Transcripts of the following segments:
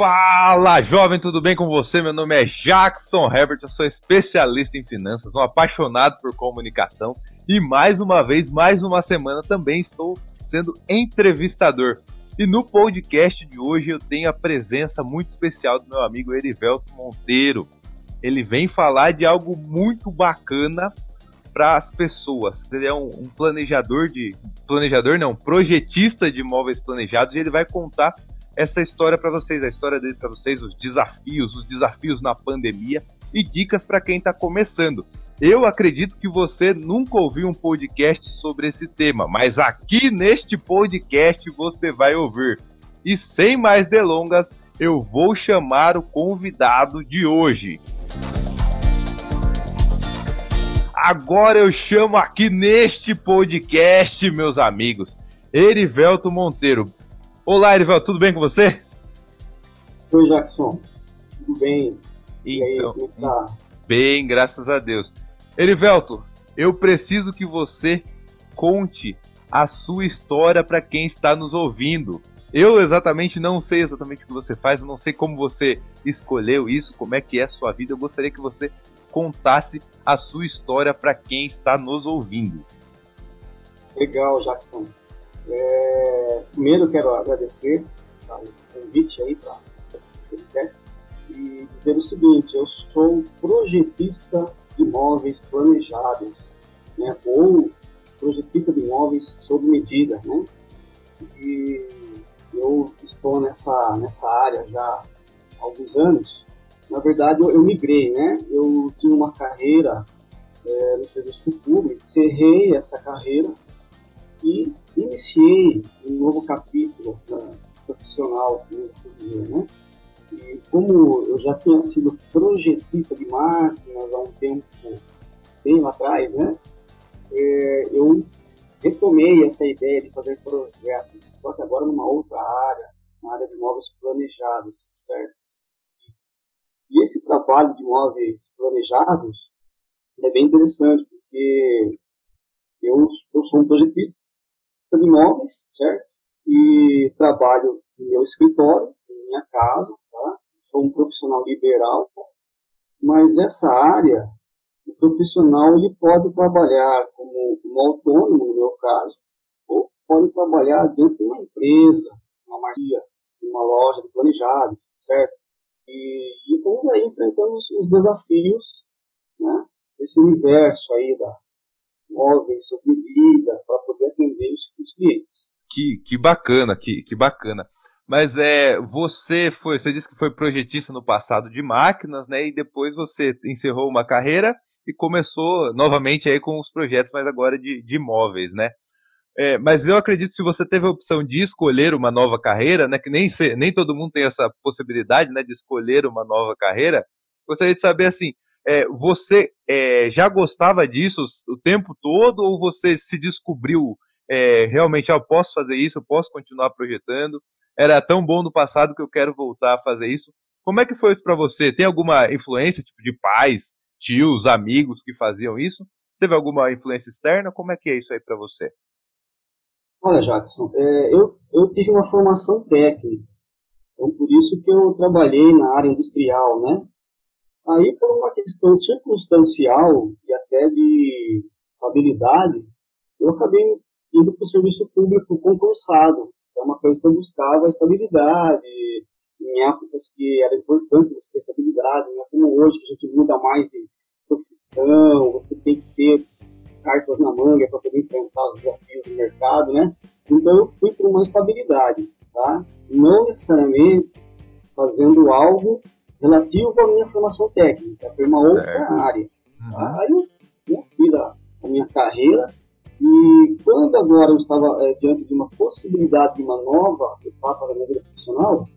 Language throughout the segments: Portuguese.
Fala, jovem, tudo bem com você? Meu nome é Jackson Herbert, eu sou especialista em finanças, um apaixonado por comunicação e mais uma vez, mais uma semana também estou sendo entrevistador. E no podcast de hoje eu tenho a presença muito especial do meu amigo Erivelto Monteiro. Ele vem falar de algo muito bacana para as pessoas. Ele é um, um, planejador de. Planejador não, projetista de imóveis planejados e ele vai contar essa história para vocês, a história dele para vocês, os desafios, os desafios na pandemia e dicas para quem está começando. Eu acredito que você nunca ouviu um podcast sobre esse tema, mas aqui neste podcast você vai ouvir. E sem mais delongas, eu vou chamar o convidado de hoje. Agora eu chamo aqui neste podcast, meus amigos, Erivelto Monteiro. Olá, Erivelto, tudo bem com você? Oi, Jackson. Tudo bem? E então, aí, é tá? Bem, graças a Deus. Erivelto, eu preciso que você conte a sua história para quem está nos ouvindo. Eu exatamente não sei exatamente o que você faz, eu não sei como você escolheu isso, como é que é a sua vida. Eu gostaria que você contasse a sua história para quem está nos ouvindo. Legal, Jackson. É, primeiro quero agradecer tá, o convite aí para esse podcast e dizer o seguinte: eu sou projetista de imóveis planejados, né, ou projetista de imóveis sob medida, né? E eu estou nessa nessa área já há alguns anos na verdade, eu, eu migrei, né? Eu tinha uma carreira é, no serviço público, encerrei essa carreira e iniciei um novo capítulo né, profissional, né? E como eu já tinha sido projetista de máquinas há um tempo bem lá atrás, né? É, eu retomei essa ideia de fazer projetos, só que agora numa outra área, na área de móveis planejados, certo? E esse trabalho de imóveis planejados é bem interessante, porque eu, eu sou um projetista de imóveis, certo? E trabalho no meu escritório, em minha casa, tá? Sou um profissional liberal, mas essa área, o profissional ele pode trabalhar como, como autônomo, no meu caso, ou pode trabalhar dentro de uma empresa, uma marca, uma loja de planejados, certo? E estamos aí enfrentando os desafios, né, desse universo aí da móveis sob medida para poder atender os, os, clientes. Que, que bacana, que, que bacana. Mas é, você foi, você disse que foi projetista no passado de máquinas, né? E depois você encerrou uma carreira e começou novamente aí com os projetos, mas agora de, de imóveis, né? É, mas eu acredito que se você teve a opção de escolher uma nova carreira, né, que nem, nem todo mundo tem essa possibilidade né, de escolher uma nova carreira, gostaria de saber assim, é, você é, já gostava disso o tempo todo ou você se descobriu é, realmente, ah, eu posso fazer isso, eu posso continuar projetando, era tão bom no passado que eu quero voltar a fazer isso. Como é que foi isso para você? Tem alguma influência, tipo de pais, tios, amigos que faziam isso? Teve alguma influência externa? Como é que é isso aí para você? Olha, Jackson, é, eu, eu tive uma formação técnica, então por isso que eu trabalhei na área industrial, né? Aí, por uma questão circunstancial e até de habilidade, eu acabei indo para o serviço público concursado. É uma coisa que eu buscava estabilidade, em épocas que era importante você ter estabilidade, não é como hoje que a gente muda mais de profissão, você tem que ter cartas na manga para poder enfrentar os desafios do mercado, né? Então eu fui para uma estabilidade, tá? Não necessariamente fazendo algo relativo à minha formação técnica, foi uma outra certo. área. Tá? Uhum. Aí eu, eu fiz a, a, minha carreira e quando agora eu estava é, diante de uma possibilidade de uma nova etapa da minha vida profissional,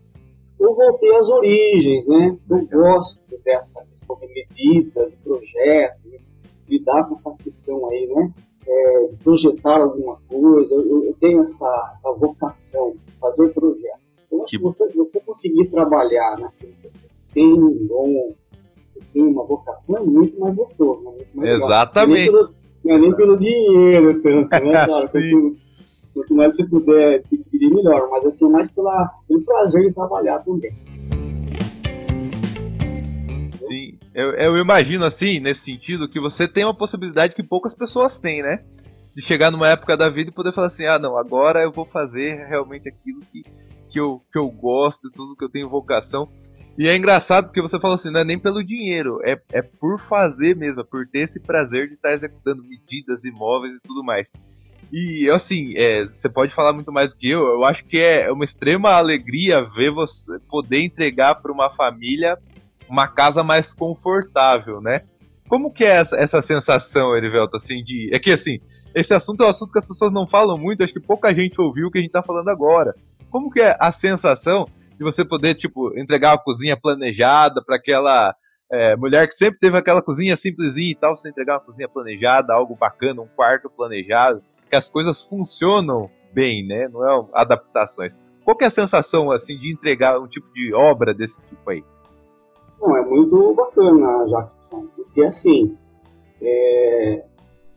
eu voltei às origens, né? Eu gosto dessa questão de medida, de projeto, lidar com essa questão aí, né? É, projetar alguma coisa, eu, eu, tenho essa, essa vocação, fazer projetos. Então, acho que você, você conseguir trabalhar naquilo que você tem um tem uma vocação, é muito mais gostoso, né? muito mais Exatamente. Não é nem pelo dinheiro, tanto, né? Claro, quanto, quanto mais você puder pedir, melhor, mas assim, mais pela, pelo prazer de trabalhar também. Sim, eu, eu imagino assim, nesse sentido, que você tem uma possibilidade que poucas pessoas têm, né? De chegar numa época da vida e poder falar assim, ah não, agora eu vou fazer realmente aquilo que, que, eu, que eu gosto, tudo que eu tenho vocação. E é engraçado porque você falou assim, não é nem pelo dinheiro, é, é por fazer mesmo, é por ter esse prazer de estar executando medidas imóveis e tudo mais. E assim, é, você pode falar muito mais do que eu, eu acho que é uma extrema alegria ver você poder entregar para uma família uma casa mais confortável, né? Como que é essa, essa sensação, Erivelto, assim, de... É que, assim, esse assunto é um assunto que as pessoas não falam muito, acho que pouca gente ouviu o que a gente tá falando agora. Como que é a sensação de você poder, tipo, entregar uma cozinha planejada para aquela é, mulher que sempre teve aquela cozinha simplesinha e tal, você entregar uma cozinha planejada, algo bacana, um quarto planejado, que as coisas funcionam bem, né? Não é adaptações. Qual que é a sensação, assim, de entregar um tipo de obra desse tipo aí? Não, é muito bacana, Jackson, porque assim, é,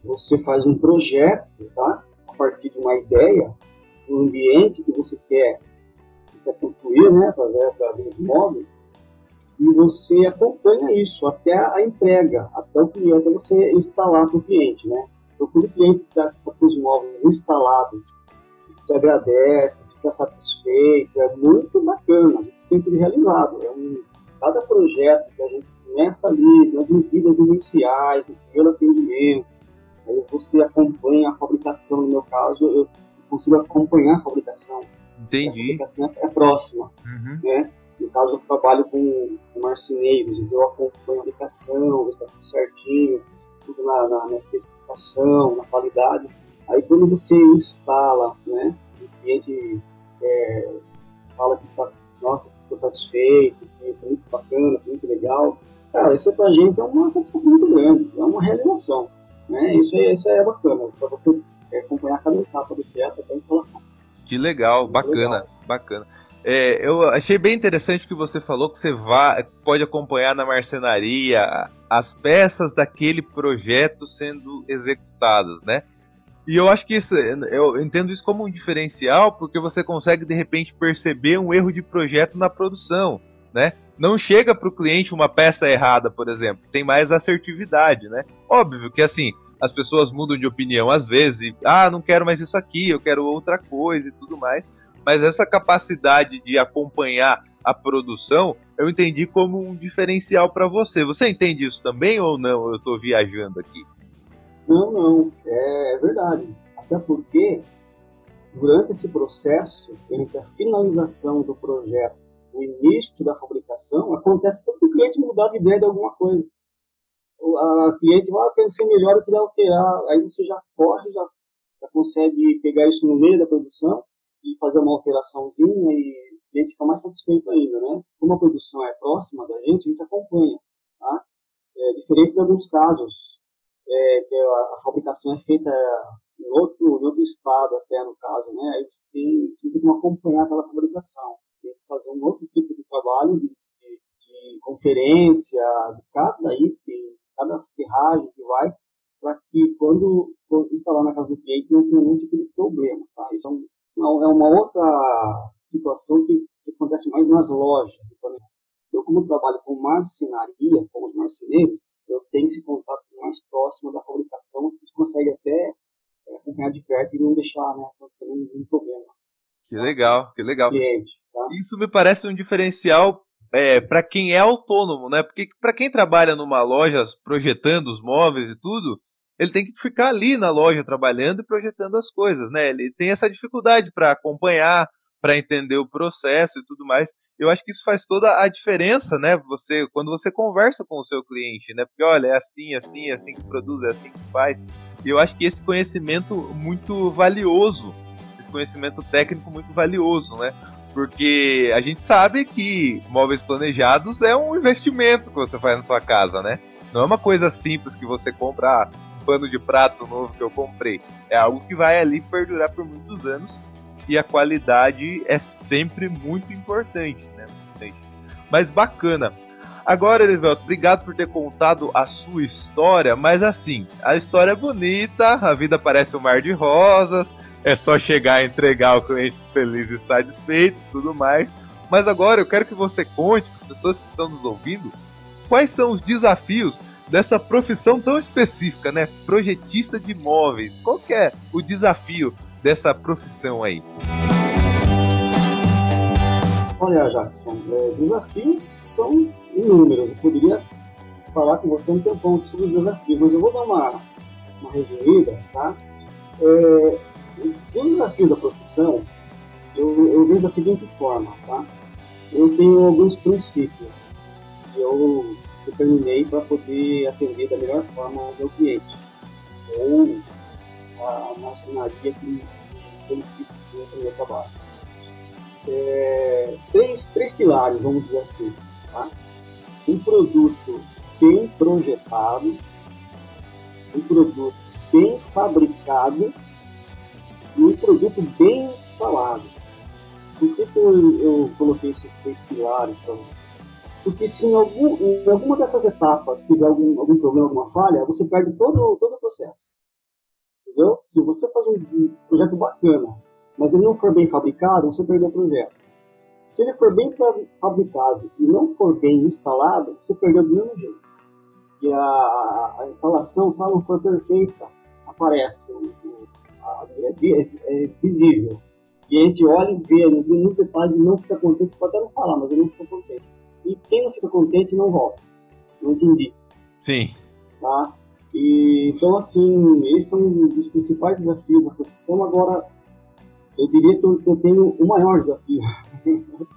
você faz um projeto, tá? A partir de uma ideia, um ambiente que você quer você quer construir, né, através de imóveis, e você acompanha isso até a entrega, até o cliente, até você instalar para o cliente, né? Então, quando o cliente está com os móveis instalados, se agradece, fica satisfeito, é muito bacana, a gente sempre realizado. É um, cada projeto que a gente começa ali, nas medidas iniciais, no primeiro atendimento, aí você acompanha a fabricação, no meu caso, eu consigo acompanhar a fabricação Entendi. A assim é, próxima, uhum. né? No caso, eu trabalho com, com marceneiros, então eu acompanho a aplicação, está tudo certinho, tudo na, na, na, especificação, na qualidade. Aí, quando você instala, né, o cliente é, fala que está, nossa, estou satisfeito, que foi muito bacana, foi muito legal, cara, isso para a gente é uma satisfação muito grande, é uma realização. Né? Isso, é, isso é bacana, para você é, acompanhar cada etapa do projeto até a instalação. Que legal, bacana, legal. bacana. É, eu achei bem interessante o que você falou, que você vai, pode acompanhar na marcenaria as peças daquele projeto sendo executadas, né? E eu acho que isso, eu entendo isso como um diferencial, porque você consegue de repente perceber um erro de projeto na produção, né? Não chega para o cliente uma peça errada, por exemplo, tem mais assertividade, né? Óbvio que assim, as pessoas mudam de opinião às vezes, e, ah, não quero mais isso aqui, eu quero outra coisa e tudo mais. Mas essa capacidade de acompanhar a produção, eu entendi como um diferencial para você. Você entende isso também ou não? Eu estou viajando aqui. Não, não, é verdade. Até porque durante esse processo, entre a finalização do projeto, o início da fabricação, acontece todo o cliente mudar de ideia de alguma coisa a cliente vai ah, pensar melhor, eu queria alterar, aí você já corre, já, já consegue pegar isso no meio da produção e fazer uma alteraçãozinha e o cliente fica mais satisfeito ainda, né? Como a produção é próxima da gente, a gente acompanha, tá? É, diferente de alguns casos, é, que a, a, fabricação é feita em outro, em outro estado até, no caso, né? Aí você tem, você tem que acompanhar aquela fabricação, tem que fazer um outro tipo de trabalho de, de, de conferência, de cada item, cada ferragem que vai, para que quando for instalar na casa do cliente não tenha nenhum tipo de problema. Tá? Isso é, um, é uma outra situação que, que, acontece mais nas lojas. Eu, como trabalho com marcenaria, com os marceneiros, eu tenho esse contato mais próximo da fabricação, que consegue até é, acompanhar de perto e não deixar né, acontecer nenhum problema. Que legal, que legal. Cliente, tá? Isso me parece um diferencial é, para quem é autônomo, né? Porque para quem trabalha numa loja projetando os móveis e tudo, ele tem que ficar ali na loja trabalhando e projetando as coisas, né? Ele tem essa dificuldade para acompanhar, para entender o processo e tudo mais. Eu acho que isso faz toda a diferença, né? Você quando você conversa com o seu cliente, né? Porque olha, é assim, é assim, é assim que produz, é assim que faz. E eu acho que esse conhecimento muito valioso, esse conhecimento técnico muito valioso, né? Porque a gente sabe que móveis planejados é um investimento que você faz na sua casa, né? Não é uma coisa simples que você compra ah, um pano de prato novo que eu comprei. É algo que vai ali perdurar por muitos anos e a qualidade é sempre muito importante, né? Mas bacana. Agora, Erivelto, obrigado por ter contado a sua história, mas assim, a história é bonita, a vida parece um mar de rosas, é só chegar entregar o cliente feliz e satisfeito tudo mais. Mas agora eu quero que você conte para as pessoas que estão nos ouvindo quais são os desafios dessa profissão tão específica, né? Projetista de imóveis. Qual que é o desafio dessa profissão aí? Olha, Jackson, é, desafios são inúmeros. Eu poderia falar com você um tempão sobre os desafios, mas eu vou dar uma, uma resumida, tá? É, os desafios da profissão, eu, eu vejo da seguinte forma, tá? Eu tenho alguns princípios que eu determinei para poder atender da melhor forma o meu cliente ou a marcenaria que solicita o meu trabalho. É, três, três pilares, vamos dizer assim. Tá? Um produto bem projetado, um produto bem fabricado e um produto bem instalado. Por que, que eu, eu coloquei esses três pilares para você? Porque se em, algum, em alguma dessas etapas tiver algum, algum problema, alguma falha, você perde todo, todo o processo. Entendeu? Se você faz um projeto bacana, mas ele não for bem fabricado, você perdeu o projeto. Se ele for bem fabricado e não for bem instalado, você perdeu do mesmo jeito. E a, a instalação, se ela não for perfeita, aparece, é, é, é, visível. E a gente olha e vê nos, nos detalhes e não fica contente, pode até não falar, mas ele não fica contente. E quem não fica contente não volta. Não entendi. Sim. Tá? E, então, assim, esses são os principais desafios da profissão. Agora, eu diria que eu, tenho o maior desafio.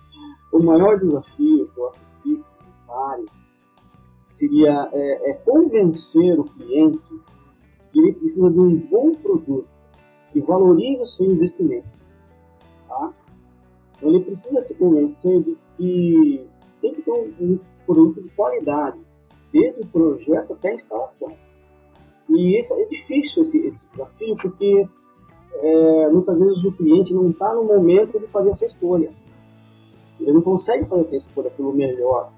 o maior desafio que eu acredito necessário seria é, é convencer o cliente que ele precisa de um bom produto que valorize o seu investimento. Tá? Então, ele precisa se convencer de que tem que ter um, um produto de qualidade, desde o projeto até a instalação. E esse, é difícil esse, esse desafio, porque é, muitas vezes o cliente não está no momento de fazer essa escolha. Ele não consegue fazer essa escolha pelo melhor.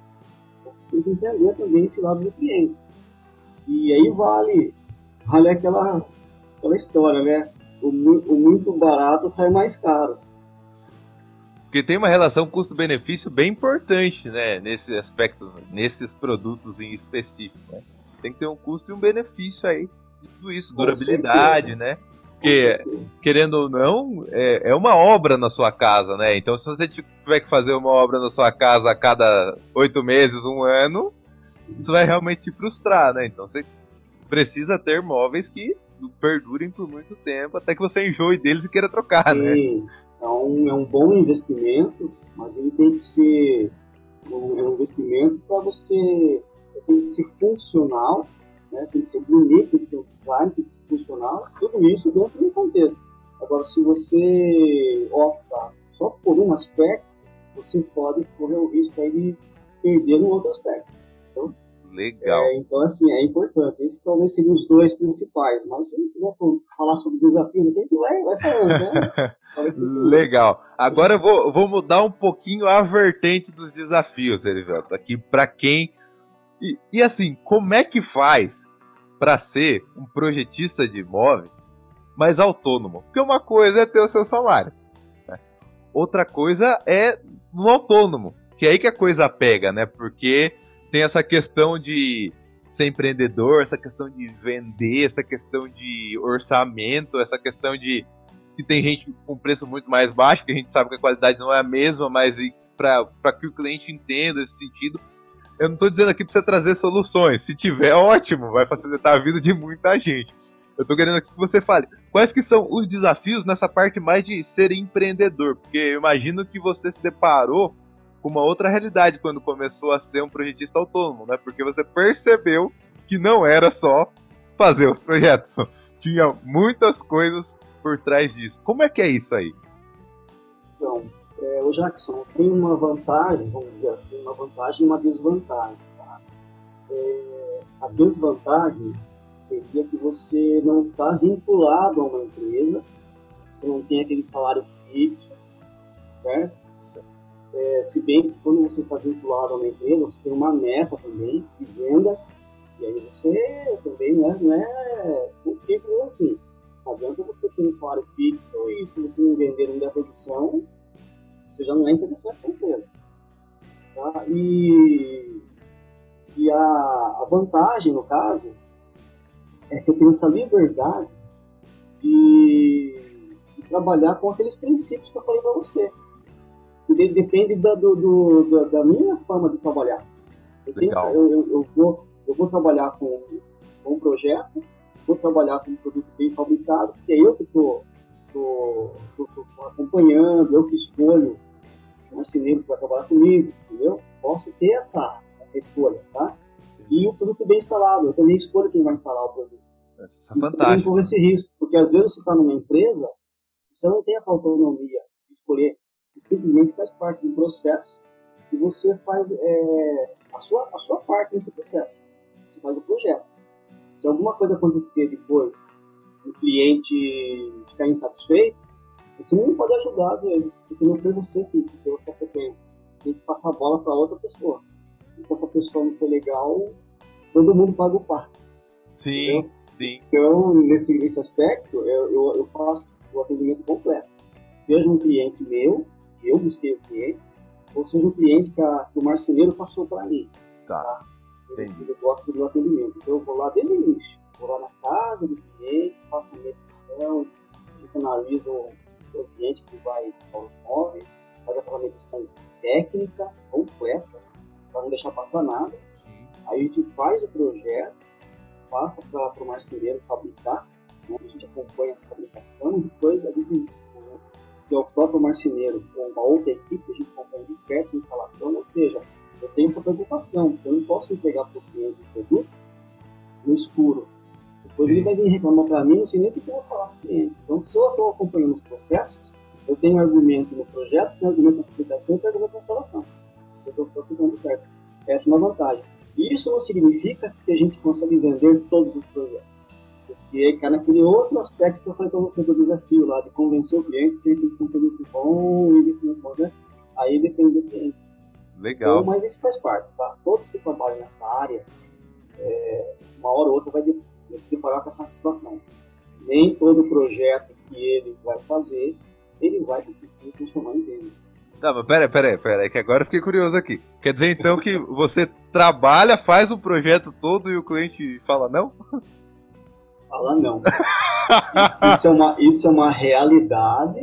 Então, você tem que entender também esse lado do cliente. E aí vale, vale aquela, aquela história, né? O, o muito barato sai mais caro. Porque tem uma relação custo-benefício bem importante, né? Nesse aspecto, nesses produtos em específico, né? Tem que ter um custo e um benefício aí. Tudo isso, durabilidade, né? Porque, querendo ou não, é, é uma obra na sua casa, né? Então, se você tiver que fazer uma obra na sua casa a cada oito meses, um ano, isso vai realmente te frustrar, né? Então, você precisa ter móveis que perdurem por muito tempo, até que você enjoe deles e queira trocar, né? Sim. Então, é um bom investimento, mas ele tem que ser um, é um investimento para você tem que ser funcional, né? tem que ser bonito, tem que ter um design, tem que ser funcional, tudo isso dentro de um contexto. Agora, se você opta só por um aspecto, você pode correr o risco aí de perder no outro aspecto. Então, Legal. É, então, assim, é importante. Esses talvez seriam os dois principais. Mas se quiser falar sobre desafios aqui, a gente vai, vai falando, né? Legal. Agora eu vou, vou mudar um pouquinho a vertente dos desafios, Erivelto, aqui para quem. E, e assim, como é que faz para ser um projetista de imóveis mais autônomo? Porque uma coisa é ter o seu salário, né? outra coisa é no autônomo, que é aí que a coisa pega, né? Porque tem essa questão de ser empreendedor, essa questão de vender, essa questão de orçamento, essa questão de que tem gente com preço muito mais baixo, que a gente sabe que a qualidade não é a mesma, mas para que o cliente entenda esse sentido, eu não estou dizendo aqui para você trazer soluções. Se tiver, ótimo, vai facilitar a vida de muita gente. Eu estou querendo aqui que você fale quais que são os desafios nessa parte mais de ser empreendedor, porque eu imagino que você se deparou com uma outra realidade quando começou a ser um projetista autônomo, né? Porque você percebeu que não era só fazer os projetos, tinha muitas coisas por trás disso. Como é que é isso aí? Então, é, o Jackson tem uma vantagem, vamos dizer assim, uma vantagem e uma desvantagem. Tá? É, a desvantagem seria que você não está vinculado a uma empresa, você não tem aquele salário fixo, certo? É, se bem que quando você está vinculado a uma empresa, você tem uma meta também de vendas, e aí você também não é, não é simples assim. Não adianta você ter um salário fixo e se você não vender no da produção, você já não é interessante para a empresa. Tá? E E a, a vantagem, no caso, é que eu tenho essa liberdade de, de trabalhar com aqueles princípios que eu falei para você. E de, depende da, do, do, da, da, minha forma de trabalhar. Eu, tenho, eu, eu, eu, vou, eu vou trabalhar com, com um projeto, vou trabalhar com um produto bem fabricado, porque é eu que estou acompanhando, eu que escolho os marceneiros que vai trabalhar comigo, entendeu? Posso ter essa, essa escolha, tá? E o produto bem instalado, eu também escolho quem vai instalar o produto. Isso é fantástico. Não esse risco, porque às vezes você está numa empresa, você não tem essa autonomia de escolher, simplesmente faz parte do processo e você faz é, a, sua, a sua parte nesse processo. Você faz o projeto. Se alguma coisa acontecer depois, o cliente ficar insatisfeito, você não pode ajudar às vezes, porque não foi você que deu essa sequência. Tem que passar a bola para outra pessoa. E se essa pessoa não for legal, todo mundo paga o par. Sim, entendeu? sim. Então, nesse, nesse aspecto, eu, eu, eu faço o atendimento completo. Seja um cliente meu, que eu busquei o cliente, ou seja um cliente que, a, que o marceneiro passou para mim. Tá. tá? Eu, eu gosto do atendimento. Então, eu vou lá desde o início. Vou lá na casa do cliente, faço a medição, a gente analisa o, o cliente que vai aos móveis, faz aquela medição técnica completa, para não deixar passar nada. Aí a gente faz o projeto, passa para o marceneiro fabricar, né? a gente acompanha essa fabricação, depois a gente, se é o próprio marceneiro ou uma outra equipe, a gente acompanha de perto essa instalação, ou seja, eu tenho essa preocupação, eu não posso entregar para o cliente o produto no escuro. Depois ele vai vir reclamar para mim, não sei nem o que eu vou falar para o cliente. Então, se eu estou acompanhando os processos, eu tenho um argumento no projeto, tenho um argumento na aplicação e tenho um argumento na instalação. Eu estou ficando perto. Essa é uma vantagem. E isso não significa que a gente consegue vender todos os projetos. Porque aí cai naquele outro aspecto que eu falei para você do desafio lá, de convencer o cliente que ele tem um produto bom, investimento bom, né? Aí depende do cliente. Legal. Então, mas isso faz parte, tá? Todos que trabalham nessa área, é, uma hora ou outra vai, de, vai se deparar com essa situação. Nem todo projeto que ele vai fazer, ele vai conseguir transformar em venda. Tá, mas pera, pera, pera, que agora eu fiquei curioso aqui. Quer dizer então que você trabalha, faz o projeto todo e o cliente fala não? Fala não. isso, isso, é, uma, isso é uma realidade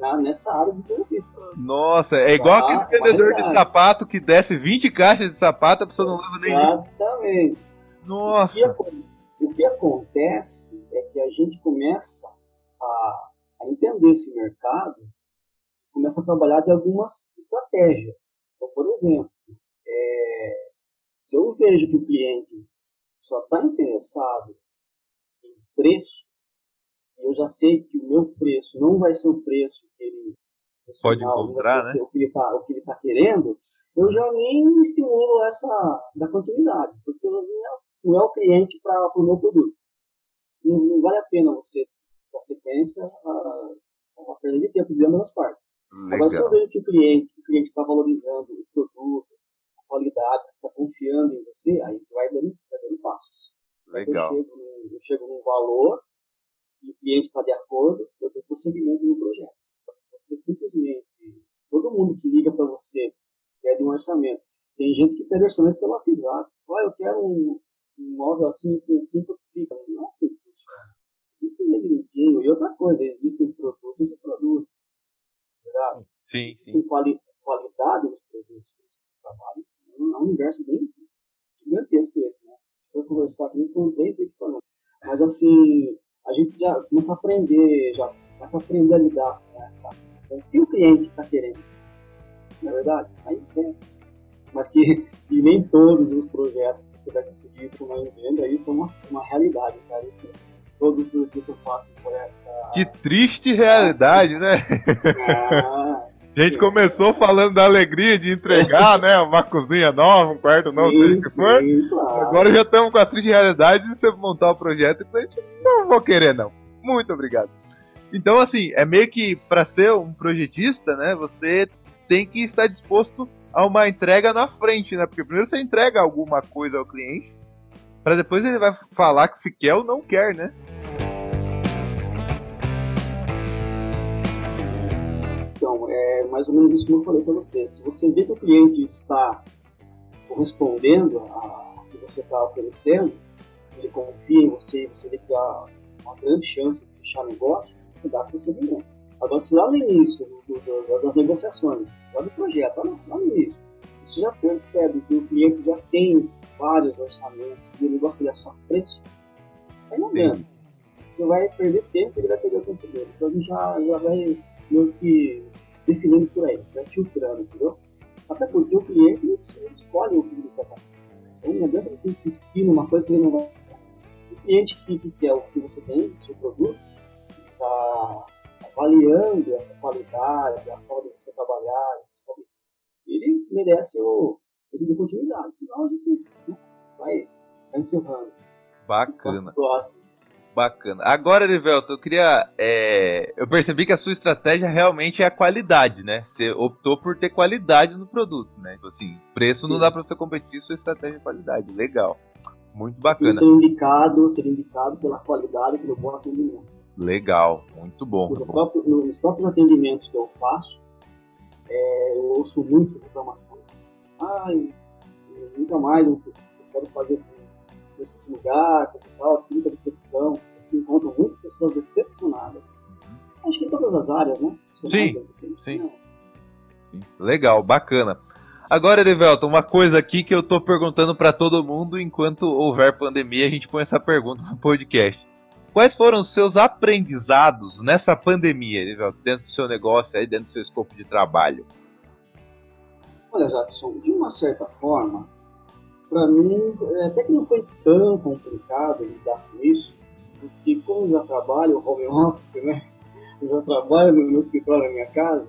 na, nessa área de entrevista. Nossa, é igual tá, aquele vendedor de sapato que desce 20 caixas de sapato, a pessoa não leva nem. Exatamente. Nossa. O que, o que acontece é que a gente começa a, a entender esse mercado começa a trabalhar de algumas estratégias. Então, por exemplo, é, se eu vejo que o cliente só está interessado em preço, e eu já sei que o meu preço não vai ser o preço que ele pode encontrar, né? O que ele está tá querendo, eu já nem estimulo essa da continuidade, porque não é, não é o cliente para o meu produto. Não, não, vale a pena você dar sequência a, uma perda de tempo de ambas as partes. Legal. Agora, se eu vejo que o cliente, o cliente está valorizando o produto, a qualidade, está confiando em você, aí a gente vai dando, vai dando passos. Legal. Eu chego, num, eu chego num valor e o cliente está de acordo, eu dou prosseguimento no projeto. Se você simplesmente, todo mundo que liga para você pede um orçamento, tem gente que pede orçamento pelo WhatsApp. Ah, eu quero um, um móvel assim, assim, assim, fica. Não é assim, tem que ver direitinho. E outra coisa, existem produtos e produtos. Verdade? Sim, sim. Quali qualidade dos produtos que você trabalha. É um universo bem gigantesco esse, né? Eu conversar aqui, não contei, tem que falar. Mas assim, a gente já começa a aprender, já começa a aprender a lidar com essa. Com o que o cliente está querendo. Não é verdade? Aí você. Mas que e nem todos os projetos que você vai conseguir tomar em venda, isso é uma, uma realidade, cara. Isso, todos os produtos passam por essa. Que triste realidade, né? Ah, a gente começou falando da alegria de entregar, né? Uma cozinha nova, um quarto novo, seja o que for. Claro. Agora já estamos com a triste realidade de você montar o projeto e a gente não vou querer, não. Muito obrigado. Então, assim, é meio que para ser um projetista, né? Você tem que estar disposto a uma entrega na frente, né? Porque primeiro você entrega alguma coisa ao cliente, para depois ele vai falar que se quer ou não quer, né? Então, é mais ou menos isso que eu falei para você. Se você vê que o cliente está correspondendo ao que você está oferecendo, ele confia em você, você vê que há uma grande chance de fechar negócio, você dá procedimento. Agora, se lá no início do, do, das negociações, lá do projeto, lá no, lá no início, você já percebe que o cliente já tem vários orçamentos e o negócio dele é só preço, aí não vendo. Você vai perder tempo e ele vai perder o tempo dele. Então a gente já, já vai meio que definindo por aí, vai filtrando, entendeu? Até porque o cliente ele escolhe o que ele quer Então não adianta você insistir numa coisa que ele não vai. O cliente que, que quer o que você tem, seu produto, está avaliando essa qualidade, a forma de você trabalhar, ele merece o, ele de continuidade. Senão a gente vai, vai encerrando. Bacana. Próximo. Bacana. Agora, Erivelto, eu queria. É... Eu percebi que a sua estratégia realmente é a qualidade, né? Você optou por ter qualidade no produto, né? Então, assim, preço Sim. não dá para você competir, sua estratégia é qualidade. Legal. Muito bacana. Ser indicado, ser indicado pela qualidade, pelo bom atendimento. Legal, muito bom. No próprio, nos próprios atendimentos que eu faço, é, eu ouço muito reclamações. Ai, nunca mais eu quero fazer nesse lugar, coisa tal, tive muita decepção. Eu encontro muitas pessoas decepcionadas. Acho que em todas as áreas, né? Sim, sim. sim. Legal, bacana. Agora, Erivelton, uma coisa aqui que eu tô perguntando para todo mundo enquanto houver pandemia, a gente põe essa pergunta no podcast. Quais foram os seus aprendizados nessa pandemia, dentro do seu negócio, aí, dentro do seu escopo de trabalho? Olha, Jackson, de uma certa forma, para mim, é, até que não foi tão complicado lidar com isso, porque como eu já trabalho home office, né? Eu já trabalho no, no escritório da minha casa,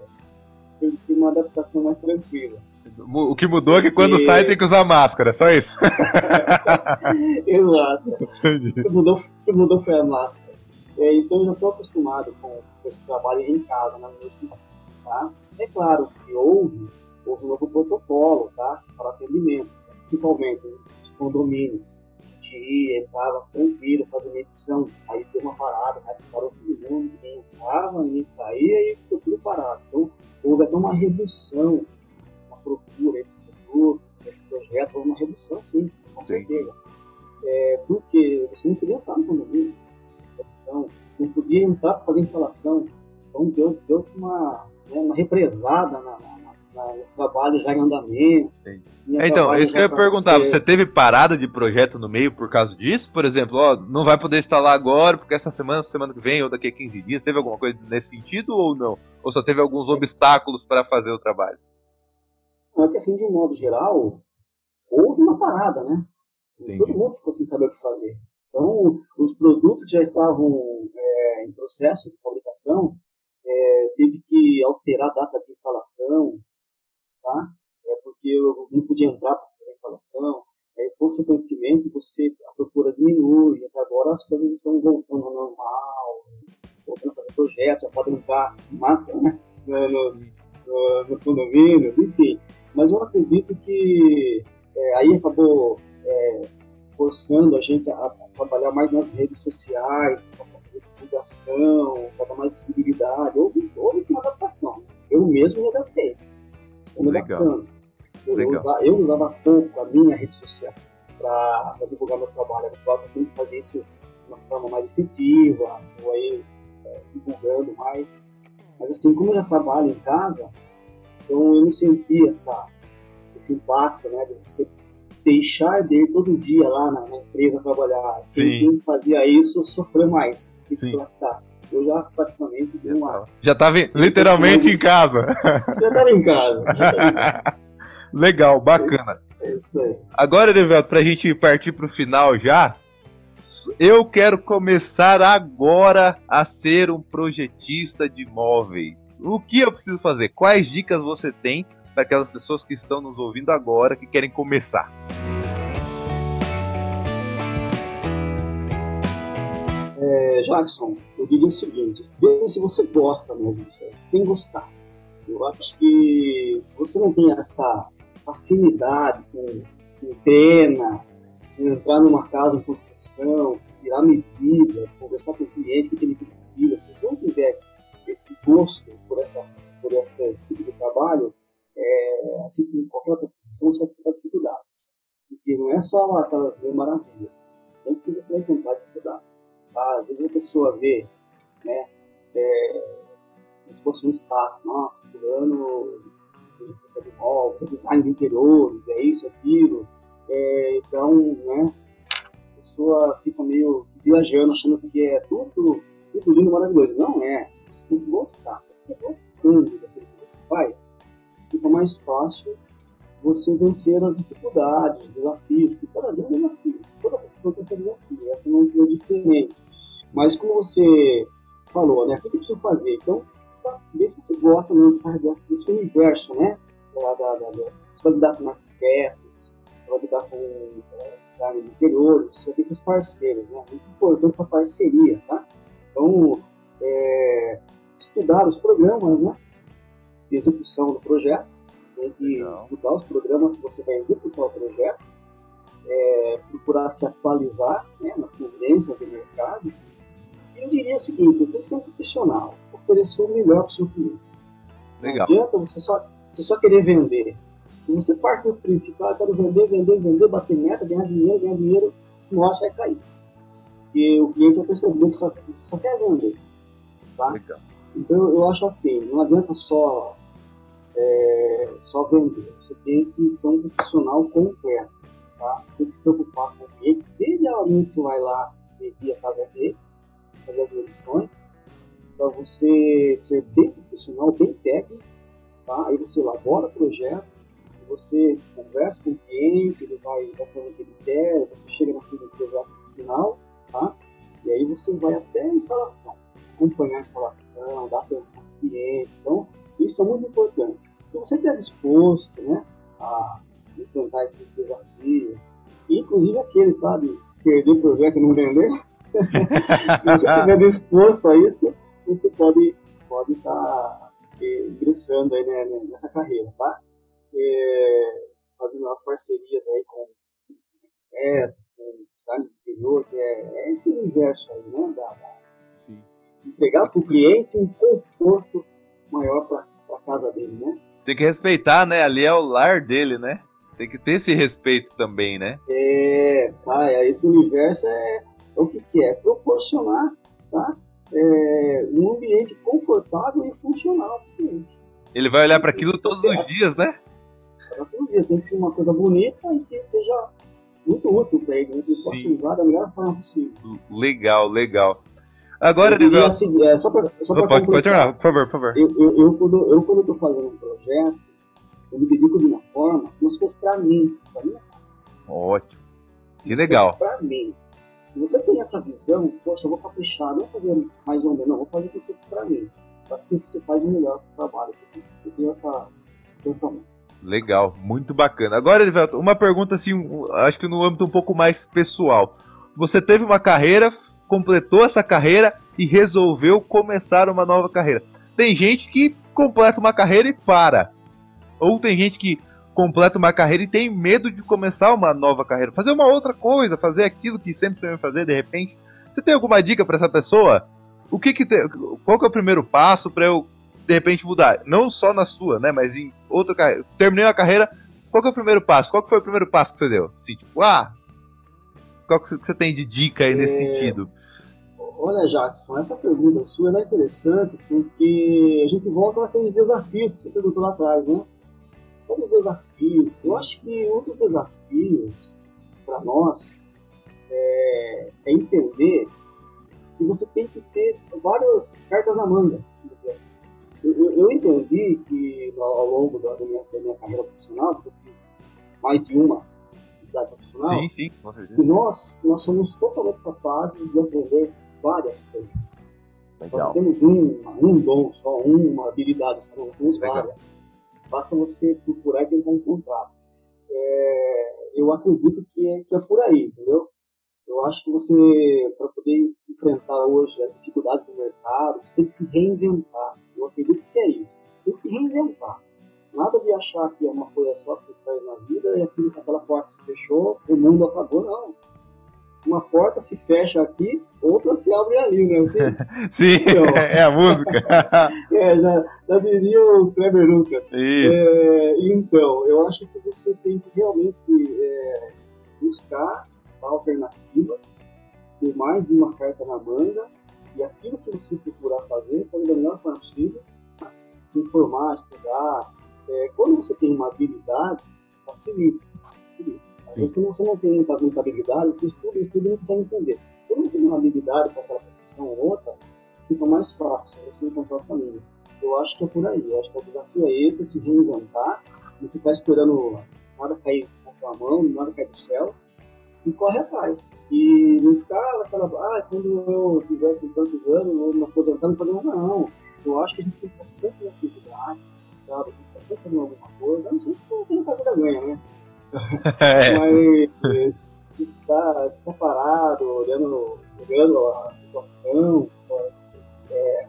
eu tive uma adaptação mais tranquila. O que mudou é que quando e... sai tem que usar máscara, só isso. Exato. O que mudou, o que mudou foi a máscara. É, então eu já estou acostumado com esse trabalho em casa, né, no escritório. Tá? É claro que houve, houve um novo protocolo tá? para atendimento principalmente os condomínios, ir, entrava tranquilo, fazendo edição, aí deu uma parada, aí parou todo mundo, quem entrava e saía e ficou tudo parado. Então, houve até uma redução na procura esse produto, esse projeto, houve uma redução sim, com certeza. É, porque você não podia entrar no condomínio, não podia entrar para fazer instalação, então deu, deu uma, né, uma represada na, na os trabalhos já em andamento. Então, isso que eu ia perguntar, você teve parada de projeto no meio por causa disso? Por exemplo, ó, não vai poder instalar agora, porque essa semana, semana que vem, ou daqui a 15 dias, teve alguma coisa nesse sentido ou não? Ou só teve alguns obstáculos para fazer o trabalho? Não, é que assim, de um modo geral, houve uma parada, né? Entendi. Todo mundo ficou sem saber o que fazer. Então, os produtos já estavam é, em processo de fabricação, é, teve que alterar a data de instalação, tá? É porque eu não podia entrar para a instalação, é, consequentemente você a procura diminui, até agora as coisas estão voltando ao normal, voltando a fazer projetos, já podem entrar de máscara, né? Nos, nos condomínios, enfim. Mas eu acredito que é, aí acabou é, forçando a gente a, a, trabalhar mais nas redes sociais, para fazer divulgação, para dar mais visibilidade. Houve, houve uma adaptação. Eu mesmo me adaptei como Legal. Eu, Legal. Usava, eu usava pouco a minha rede social para divulgar meu trabalho. Eu tenho que fazer isso de uma forma mais efetiva, ou aí é, divulgando mais. Mas assim, como eu já trabalho em casa, então eu não senti essa, esse impacto, né, de você deixar de ir todo dia lá na, na empresa trabalhar. Quem fazia isso sofreu mais. Sim. Eu já praticamente dei uma. Já estava literalmente em casa. Já estava em casa. Legal, bacana. É isso aí. Agora, Erivelto, para a gente partir para o final já, eu quero começar agora a ser um projetista de imóveis. O que eu preciso fazer? Quais dicas você tem para aquelas pessoas que estão nos ouvindo agora que querem começar? É, Jackson, eu diria o seguinte: veja se você gosta mesmo disso. Tem que gostar. Eu acho que se você não tem essa afinidade com, com pena, entrar numa casa em construção, tirar medidas, conversar com o cliente, o que ele precisa, se você não tiver esse gosto por, essa, por esse tipo de trabalho, é, é, assim como qualquer outra profissão, você vai encontrar dificuldades. Porque não é só aquelas mil maravilhas. Sempre você vai encontrar dificuldades. Tá? Às vezes a pessoa vê, né, é, se fosse um status, nossa, fulano pista de volta, design de interiores, é isso, aquilo. É, então, né, a pessoa fica meio viajando, achando que é tudo, tudo lindo, maravilhoso. Não é. Você tem que gostar. Você gostando daquilo que você faz, fica mais fácil você vencer as dificuldades, os desafios, porque cada dia é um desafio. Toda profissão tem seu desafio, essa não é diferente. Mas como você falou, né, o que eu preciso fazer? Então, ver se você gosta mesmo desse, universo, né? Da, da, da, você vai lidar com arquitetos, vai lidar com é, design de interior, você tem esses parceiros, né? Muito importante essa parceria, tá? Então, é, estudar os programas, né? De execução do projeto, tem que Legal. estudar os programas que você vai executar o projeto, é, procurar se atualizar né, nas tendências do mercado. E eu diria o seguinte, tem que ser profissional oferecer o melhor para o seu cliente. Legal. Não adianta você só, você só querer vender. Se você parte do princípio, ah, quero vender, vender, vender, bater meta, ganhar dinheiro, ganhar dinheiro, o negócio vai cair. E o cliente vai perceber que só, só quer vender. Tá? Legal. Então eu acho assim, não adianta só, é, só vender. Você tem que ser um profissional completo. Tá? Você tem que se preocupar com o cliente. Desde a hora que você vai lá medir a casa dele, fazer as medições, para você ser bem profissional, bem técnico, tá? Aí você elabora o projeto, você conversa com o cliente, ele vai, vai falando o que ele quer, você chega no fim do projeto final, tá? E aí você vai até a instalação, acompanhar a instalação, dar atenção ao cliente. Então, isso é muito importante. Se você está disposto, né, a enfrentar esses desafios, inclusive aqueles, tá, de perder o projeto e não vender, se você estiver disposto a isso, você pode pode estar tá, é, ingressando aí, né, nessa carreira, tá? É, fazendo umas parcerias aí com é, com cidades do interior, que é, é, esse universo aí, né? Da, da entregar para o cliente um conforto maior para a casa dele, né? Tem que respeitar, né? Ali é o lar dele, né? Tem que ter esse respeito também, né? É, tá, esse universo é, é o que, que é? Proporcionar, tá? é, um ambiente confortável e funcional para o cliente. Ele vai olhar para aquilo todos os dias, né? Os dias. Tem que ser uma coisa bonita e que seja muito útil para ele, né? que ele possa usar da melhor forma possível. Legal, legal. Agora, Nivel... Assim, é, só para só pode, pode terminar, por favor, por favor. Eu, eu, eu, quando, eu, quando estou fazendo um projeto, eu me dedico de uma forma como se fosse para mim, para mim. Ótimo. Que legal. Para mim. Se você tem essa visão, poxa, eu vou caprichar, não vou fazer mais ou menos, não, vou fazer como se fosse para mim. Acho que você faz o melhor trabalho. Eu tenho essa pensamento. Legal, muito bacana. Agora, Elivelto, uma pergunta assim, acho que no âmbito um pouco mais pessoal. Você teve uma carreira, completou essa carreira e resolveu começar uma nova carreira. Tem gente que completa uma carreira e para. Ou tem gente que completa uma carreira e tem medo de começar uma nova carreira, fazer uma outra coisa, fazer aquilo que sempre sonhou fazer de repente. Você tem alguma dica para essa pessoa? O que que qual que é o primeiro passo para eu de repente mudar? Não só na sua, né, mas em outra carreira. Terminei a carreira, qual que é o primeiro passo? Qual que foi o primeiro passo que você deu? Assim, tipo, ah, qual que você tem de dica aí nesse é... sentido? Olha, Jackson, essa pergunta sua é interessante porque a gente volta naqueles desafios que você perguntou lá atrás, né? os desafios. Eu acho que um dos desafios para nós é, é, entender que você tem que ter várias cartas na manga. Eu, eu, entendi que ao longo da minha, da minha, carreira profissional, porque eu fiz mais de uma atividade profissional, sim, sim, que nós, nós somos totalmente capazes de aprender várias coisas. Legal. Nós temos um, um dom só, uma habilidade só, não temos várias. Basta você procurar e tentar encontrar. É, eu acredito que é, que é por aí, entendeu? Eu acho que você, para poder enfrentar hoje as dificuldades do mercado, você tem que se reinventar. Eu acredito que é isso. Tem que se reinventar. Nada de achar que é uma coisa só que você faz na vida e aquilo, aquela porta se fechou, o mundo acabou, não. uma porta se fecha aqui, outra se abre ali, né? Você, Sim, então, é a música. é, já, já diria o Kleber Lucas. Isso. É, então, eu acho que você tem que realmente é, buscar alternativas, ter mais de uma carta na manga, e aquilo que você procurar fazer, fazer da melhor forma possível, se informar, estudar. É, quando você tem uma habilidade, facilita. facilita. Às vezes, quando você não tem muita, muita habilidade, você estuda, estuda e não consegue entender. Quando você tem uma habilidade para aquela profissão ou outra, fica mais fácil você encontrar caminhos. Eu acho que é por aí. Eu acho que o desafio é esse, é se reinventar, não ficar esperando nada cair na tua mão, nada cair do céu, e corre atrás. E não ficar naquela, ah, quando eu tiver com tantos anos, eu me aposentar, não fazer nada. Não. Eu acho que a gente tem que estar sempre na atividade, sabe? Tem que estar sempre fazendo alguma coisa. A não ser que você não tenha vida ganha, né? É. Mas ficar, ficar parado, olhando, olhando a situação, é,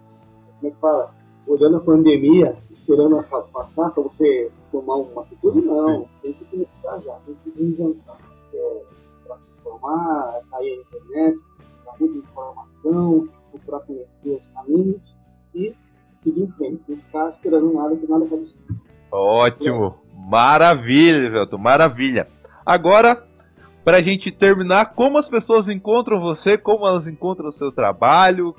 como é que fala? Olhando a pandemia, esperando passar para você tomar uma atitude, não. Tem que começar já, tem que se reinventar. É, para se informar, tá aí na internet, para muita informação, procurar conhecer os caminhos e seguir em frente, não ficar esperando nada que nada aconteça. Ótimo! Maravilha, Velton, maravilha. Agora, para a gente terminar, como as pessoas encontram você, como elas encontram o seu trabalho,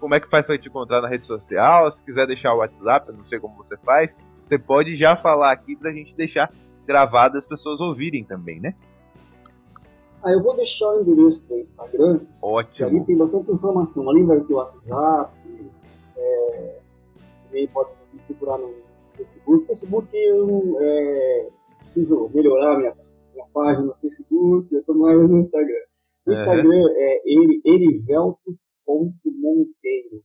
como é que faz para te encontrar na rede social, se quiser deixar o WhatsApp, não sei como você faz, você pode já falar aqui para a gente deixar gravado as pessoas ouvirem também, né? Ah, eu vou deixar o endereço do Instagram. Ótimo. Ali tem bastante informação. Ali vai ter o WhatsApp, é, também pode procurar no Facebook. Facebook eu é, preciso melhorar minha, minha página no Facebook, eu estou mais no Instagram. O Instagram uhum. é erivelto.monteiro.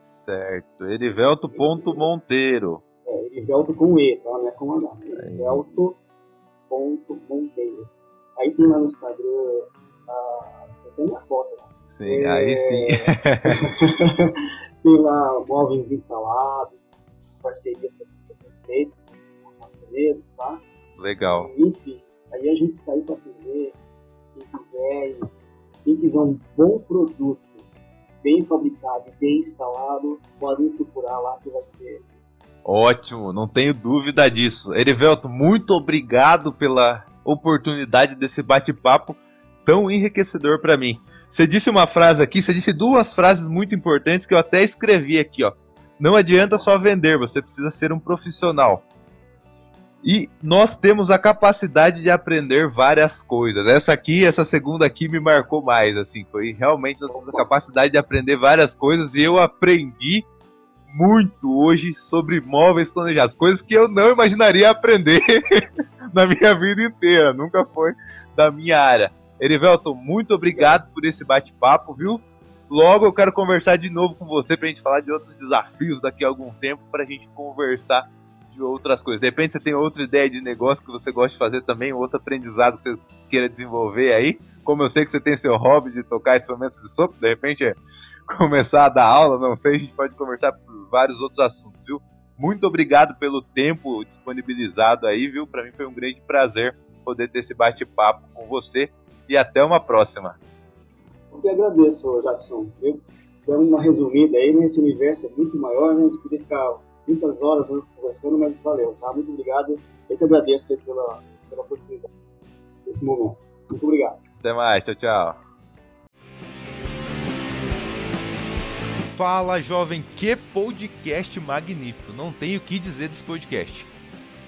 Certo, erivelto.monteiro. É, erivelto com E, tá? Não é com H. Erivelto.monteiro. Aí tem lá no Instagram, ah, tem minha foto lá. Sim, é, aí sim. tem lá móveis instalados, parcerias que eu tenho feito com os parceiros, tá? Legal. Enfim, aí a gente tá aí para atender quem quiser, quem quiser um bom produto, bem fabricado, bem instalado, podem procurar lá que vai ser Ótimo, não tenho dúvida disso. Erivelto, muito obrigado pela oportunidade desse bate-papo tão enriquecedor para mim. Você disse uma frase aqui, você disse duas frases muito importantes que eu até escrevi aqui, ó. Não adianta só vender, você precisa ser um profissional. E nós temos a capacidade de aprender várias coisas. Essa aqui, essa segunda aqui me marcou mais, assim, foi realmente a capacidade de aprender várias coisas e eu aprendi muito hoje sobre móveis planejados, coisas que eu não imaginaria aprender na minha vida inteira, nunca foi da minha área. Erivelton, muito obrigado por esse bate-papo, viu? Logo eu quero conversar de novo com você pra gente falar de outros desafios daqui a algum tempo, pra gente conversar de outras coisas. De repente você tem outra ideia de negócio que você gosta de fazer também, outro aprendizado que você queira desenvolver aí. Como eu sei que você tem seu hobby de tocar instrumentos de sopro, de repente é começar a dar aula, não sei, a gente pode conversar por vários outros assuntos, viu? Muito obrigado pelo tempo disponibilizado aí, viu? Para mim foi um grande prazer poder ter esse bate-papo com você e até uma próxima. Eu que agradeço, Jackson. Eu dando uma resumida aí, nesse universo é muito maior, né? A gente podia ficar muitas horas conversando, mas valeu, tá? Muito obrigado. Eu que agradeço pela, pela oportunidade nesse momento. Muito obrigado. Até mais, tchau, tchau. Fala jovem, que podcast magnífico! Não tenho o que dizer desse podcast.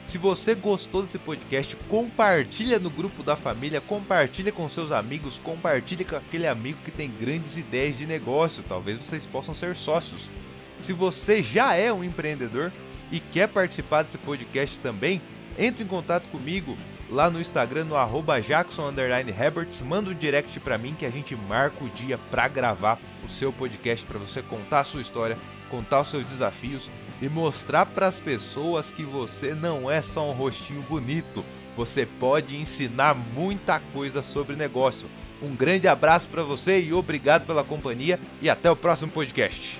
Se você gostou desse podcast, compartilha no grupo da família, compartilha com seus amigos, compartilha com aquele amigo que tem grandes ideias de negócio. Talvez vocês possam ser sócios. Se você já é um empreendedor e quer participar desse podcast também, entre em contato comigo lá no Instagram, no arroba Jackson Herberts, manda um direct para mim que a gente marca o dia para gravar o seu podcast, para você contar a sua história, contar os seus desafios e mostrar para as pessoas que você não é só um rostinho bonito, você pode ensinar muita coisa sobre negócio. Um grande abraço para você e obrigado pela companhia e até o próximo podcast.